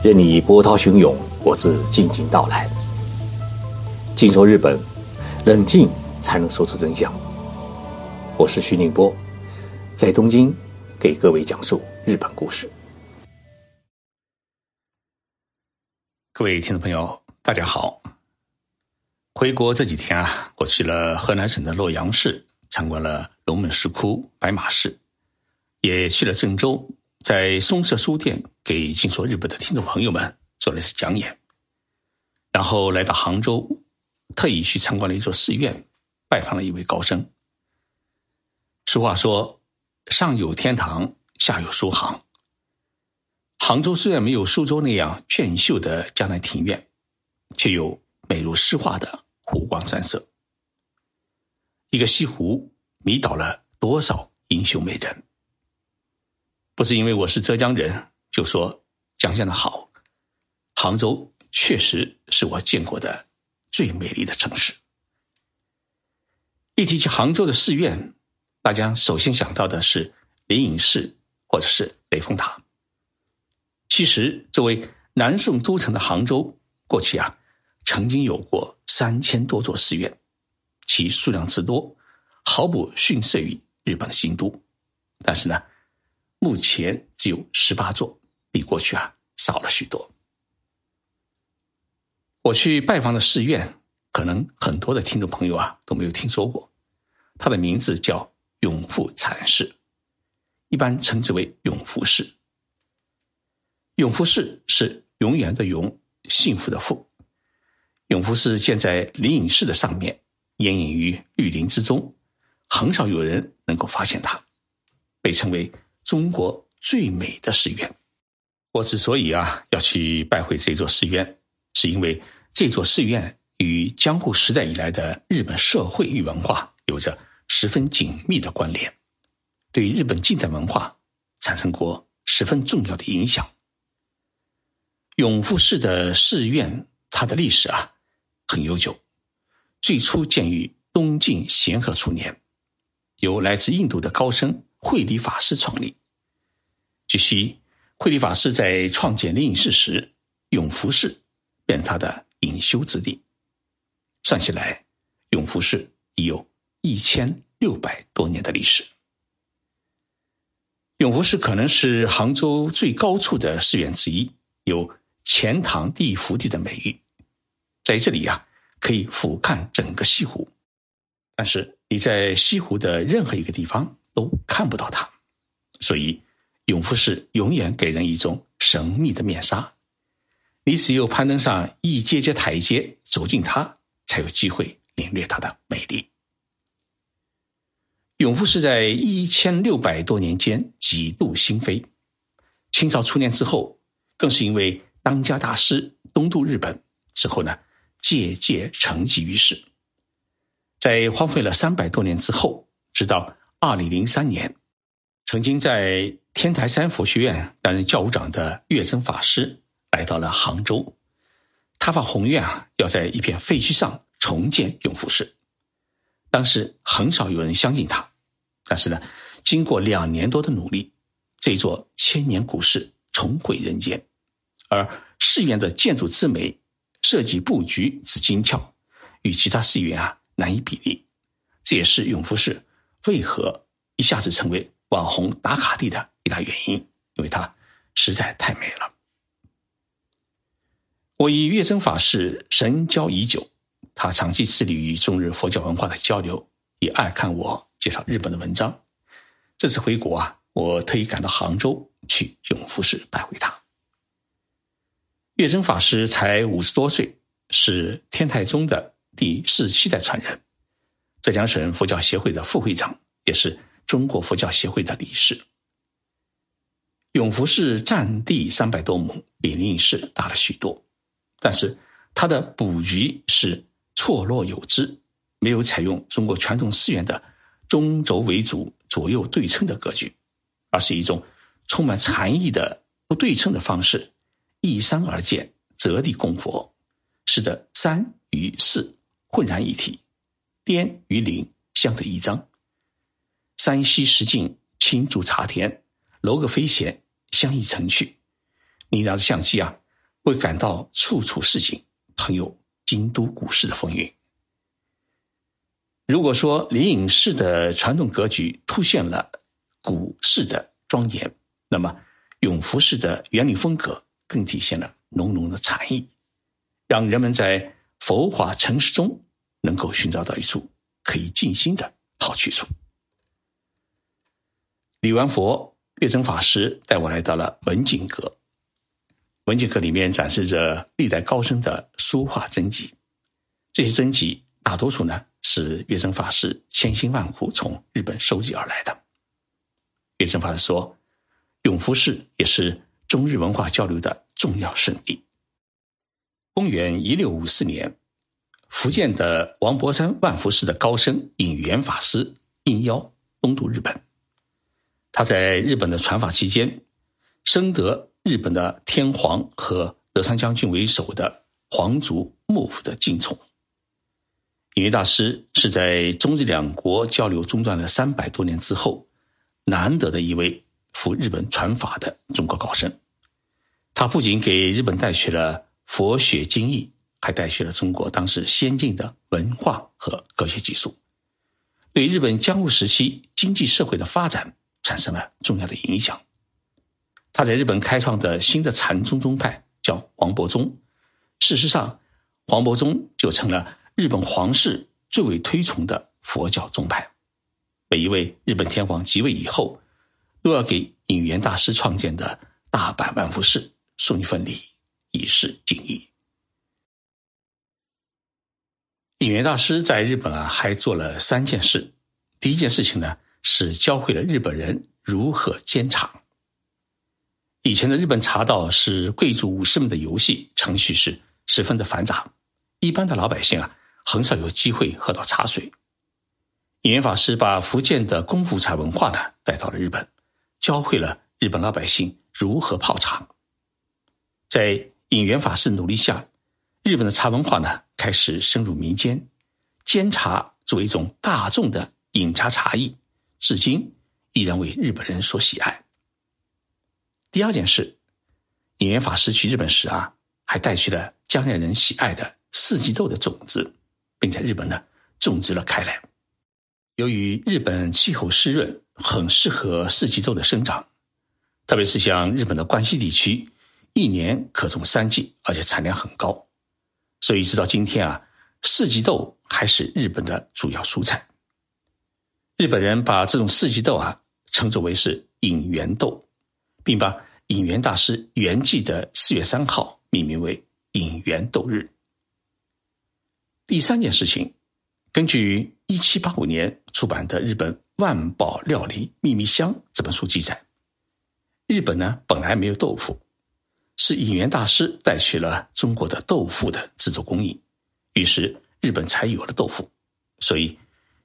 任你波涛汹涌，我自静静到来。静说日本，冷静才能说出真相。我是徐宁波，在东京给各位讲述日本故事。各位听众朋友，大家好。回国这几天啊，我去了河南省的洛阳市，参观了龙门石窟、白马寺，也去了郑州。在松社书店给静说日本的听众朋友们做了一次讲演，然后来到杭州，特意去参观了一座寺院，拜访了一位高僧。俗话说：“上有天堂，下有苏杭。”杭州虽然没有苏州那样俊秀的江南庭院，却有美如诗画的湖光山色。一个西湖迷倒了多少英雄美人。不是因为我是浙江人，就说江乡的好。杭州确实是我见过的最美丽的城市。一提起杭州的寺院，大家首先想到的是灵隐寺或者是雷峰塔。其实，作为南宋都城的杭州，过去啊，曾经有过三千多座寺院，其数量之多，毫不逊色于日本的京都。但是呢，目前只有十八座，比过去啊少了许多。我去拜访的寺院，可能很多的听众朋友啊都没有听说过，它的名字叫永福禅寺，一般称之为永福寺。永福寺是永远的永，幸福的福。永福寺建在灵隐寺的上面，掩隐于绿林之中，很少有人能够发现它，被称为。中国最美的寺院，我之所以啊要去拜会这座寺院，是因为这座寺院与江户时代以来的日本社会与文化有着十分紧密的关联，对日本近代文化产生过十分重要的影响。永福寺的寺院，它的历史啊很悠久，最初建于东晋咸和初年，由来自印度的高僧慧理法师创立。据悉，慧理法师在创建灵隐寺时，永福寺便他的隐修之地。算起来，永福寺已有一千六百多年的历史。永福寺可能是杭州最高处的寺院之一，有“钱塘第一福地”的美誉。在这里呀，可以俯瞰整个西湖，但是你在西湖的任何一个地方都看不到它，所以。永福寺永远给人一种神秘的面纱，你只有攀登上一阶阶台阶，走进它，才有机会领略它的美丽。永福寺在一千六百多年间几度兴飞，清朝初年之后，更是因为当家大师东渡日本之后呢，渐渐沉寂于世。在荒废了三百多年之后，直到二零零三年。曾经在天台山佛学院担任教务长的月真法师来到了杭州，他发宏愿啊，要在一片废墟上重建永福寺。当时很少有人相信他，但是呢，经过两年多的努力，这座千年古寺重回人间，而寺院的建筑之美、设计布局之精巧，与其他寺院啊难以比拟。这也是永福寺为何一下子成为。网红打卡地的一大原因，因为它实在太美了。我与月真法师神交已久，他长期致力于中日佛教文化的交流，也爱看我介绍日本的文章。这次回国啊，我特意赶到杭州去永福寺拜会他。月真法师才五十多岁，是天台宗的第四七代传人，浙江省佛教协会的副会长，也是。中国佛教协会的理事。永福寺占地三百多亩，比灵隐寺大了许多，但是它的布局是错落有致，没有采用中国传统寺院的中轴为主、左右对称的格局，而是一种充满禅意的不对称的方式，依山而建，择地供佛，使得山与寺浑然一体，颠与灵相得益彰。山西石径，青竹茶田，楼阁飞闲，相映成趣。你拿着相机啊，会感到处处是景，很有京都古市的风韵。如果说灵隐寺的传统格局凸现了古市的庄严，那么永福寺的园林风格更体现了浓浓的禅意，让人们在浮华城市中能够寻找到一处可以静心的好去处。礼完佛，月真法师带我来到了文景阁。文景阁里面展示着历代高僧的书画真迹，这些真迹大多数呢。是月真法师千辛万苦从日本收集而来的。月真法师说：“永福寺也是中日文化交流的重要圣地。”公元一六五四年，福建的王伯山万福寺的高僧隐元法师应邀东渡日本。他在日本的传法期间，深得日本的天皇和德川将军为首的皇族幕府的敬重。隐元大师是在中日两国交流中断了三百多年之后，难得的一位赴日本传法的中国高僧。他不仅给日本带去了佛学经义，还带去了中国当时先进的文化和科学技术，对日本江户时期经济社会的发展产生了重要的影响。他在日本开创的新的禅宗宗派叫黄伯宗，事实上，黄伯宗就成了。日本皇室最为推崇的佛教宗派，每一位日本天皇即位以后，都要给影元大师创建的大阪万福寺送一份礼，以示敬意。影元大师在日本啊，还做了三件事。第一件事情呢，是教会了日本人如何煎茶。以前的日本茶道是贵族武士们的游戏，程序是十分的繁杂，一般的老百姓啊。很少有机会喝到茶水。隐元法师把福建的功夫茶文化呢带到了日本，教会了日本老百姓如何泡茶。在隐元法师努力下，日本的茶文化呢开始深入民间，煎茶作为一种大众的饮茶茶艺，至今依然为日本人所喜爱。第二件事，隐元法师去日本时啊，还带去了江南人喜爱的四季豆的种子。并在日本呢种植了开来。由于日本气候湿润，很适合四季豆的生长，特别是像日本的关西地区，一年可种三季，而且产量很高。所以直到今天啊，四季豆还是日本的主要蔬菜。日本人把这种四季豆啊称作为是引元豆，并把引元大师圆寂的四月三号命名为引元豆日。第三件事情，根据一七八五年出版的《日本万宝料理秘密箱》这本书记载，日本呢本来没有豆腐，是引元大师带去了中国的豆腐的制作工艺，于是日本才有了豆腐。所以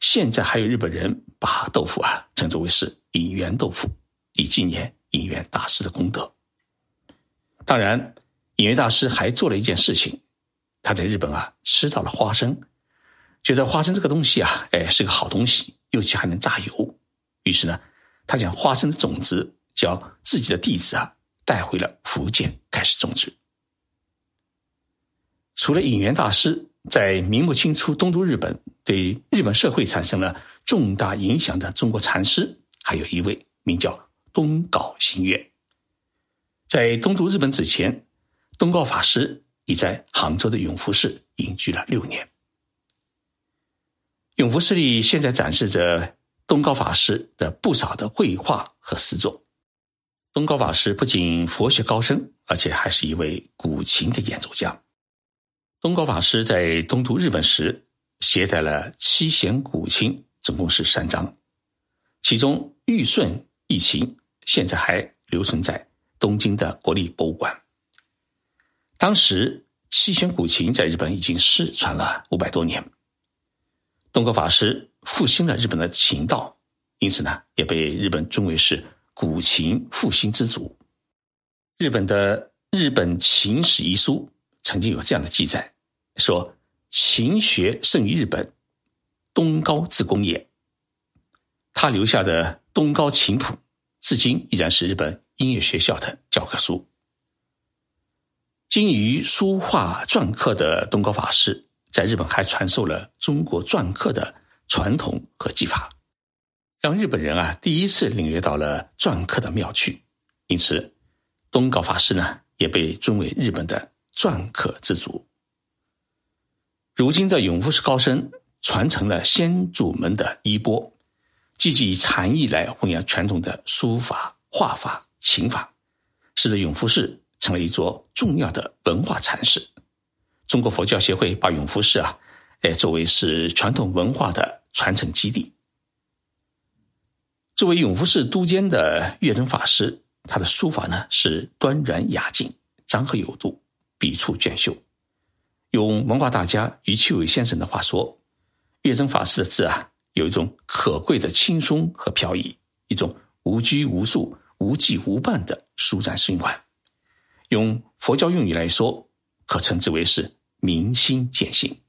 现在还有日本人把豆腐啊称作为是隐元豆腐，以纪念隐元大师的功德。当然，隐元大师还做了一件事情。他在日本啊吃到了花生，觉得花生这个东西啊，哎是个好东西，尤其还能榨油。于是呢，他将花生的种子叫自己的弟子啊带回了福建，开始种植。除了引元大师在明末清初东渡日本，对日本社会产生了重大影响的中国禅师，还有一位名叫东皋行月。在东渡日本之前，东皋法师。已在杭州的永福寺隐居了六年。永福寺里现在展示着东皋法师的不少的绘画和诗作。东皋法师不仅佛学高深，而且还是一位古琴的演奏家。东高法师在东渡日本时，携带了七弦古琴，总共是三张，其中玉顺一琴现在还留存在东京的国立博物馆。当时七弦古琴在日本已经失传了五百多年。东阁法师复兴了日本的琴道，因此呢，也被日本尊为是古琴复兴之祖。日本的《日本琴史遗书》曾经有这样的记载，说琴学胜于日本，东高自宫也。他留下的《东高琴谱》，至今依然是日本音乐学校的教科书。精于书画篆刻的东高法师，在日本还传授了中国篆刻的传统和技法，让日本人啊第一次领略到了篆刻的妙趣。因此，东高法师呢也被尊为日本的篆刻之祖。如今的永福寺高僧传承了先祖们的衣钵，积极以禅意来弘扬传统的书法、画法、琴法，使得永福寺成了一座重要的文化禅寺。中国佛教协会把永福寺啊，哎作为是传统文化的传承基地。作为永福寺都监的月真法师，他的书法呢是端然雅静、张和有度、笔触娟秀。用文化大家余秋伟先生的话说，月真法师的字啊，有一种可贵的轻松和飘逸，一种无拘无束、无羁无伴的舒展顺缓。用佛教用语来说，可称之为是明心见性。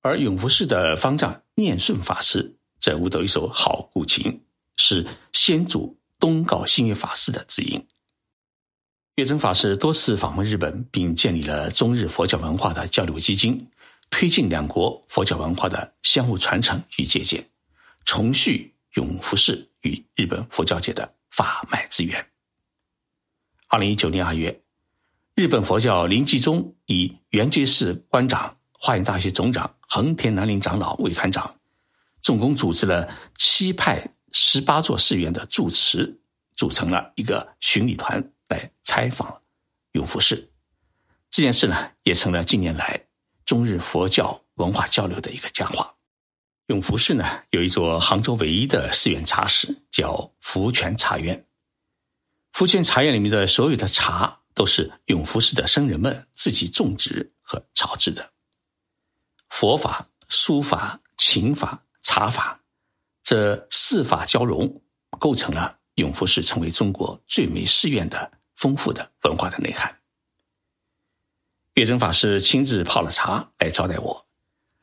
而永福寺的方丈念顺法师则悟得一首好古琴，是先祖东皋星月法师的指引。月真法师多次访问日本，并建立了中日佛教文化的交流基金，推进两国佛教文化的相互传承与借鉴，重续永福寺与日本佛教界的法脉之源。二零一九年二月，日本佛教临济宗以圆觉寺关长、华严大学总长横田南林长老为团长，总共组织了七派十八座寺院的住持，组成了一个巡礼团。来采访永福寺这件事呢，也成了近年来中日佛教文化交流的一个佳话。永福寺呢，有一座杭州唯一的寺院茶室，叫福泉茶院。福泉茶院里面的所有的茶，都是永福寺的僧人们自己种植和炒制的。佛法、书法、琴法、茶法，这四法交融，构成了永福寺成为中国最美寺院的。丰富的文化的内涵。月真法师亲自泡了茶来招待我，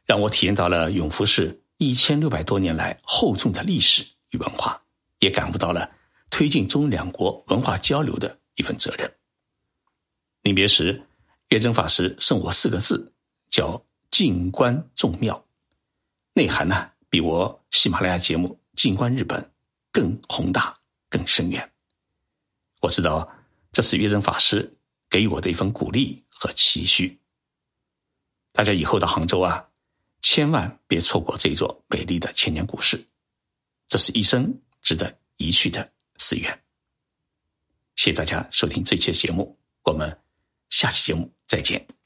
让我体验到了永福寺一千六百多年来厚重的历史与文化，也感悟到了推进中两国文化交流的一份责任。临别时，月真法师送我四个字，叫“静观众妙”，内涵呢比我喜马拉雅节目《静观日本》更宏大、更深远。我知道。这是月真法师给予我的一份鼓励和期许。大家以后到杭州啊，千万别错过这座美丽的千年古寺，这是一生值得一去的寺院。谢谢大家收听这期节目，我们下期节目再见。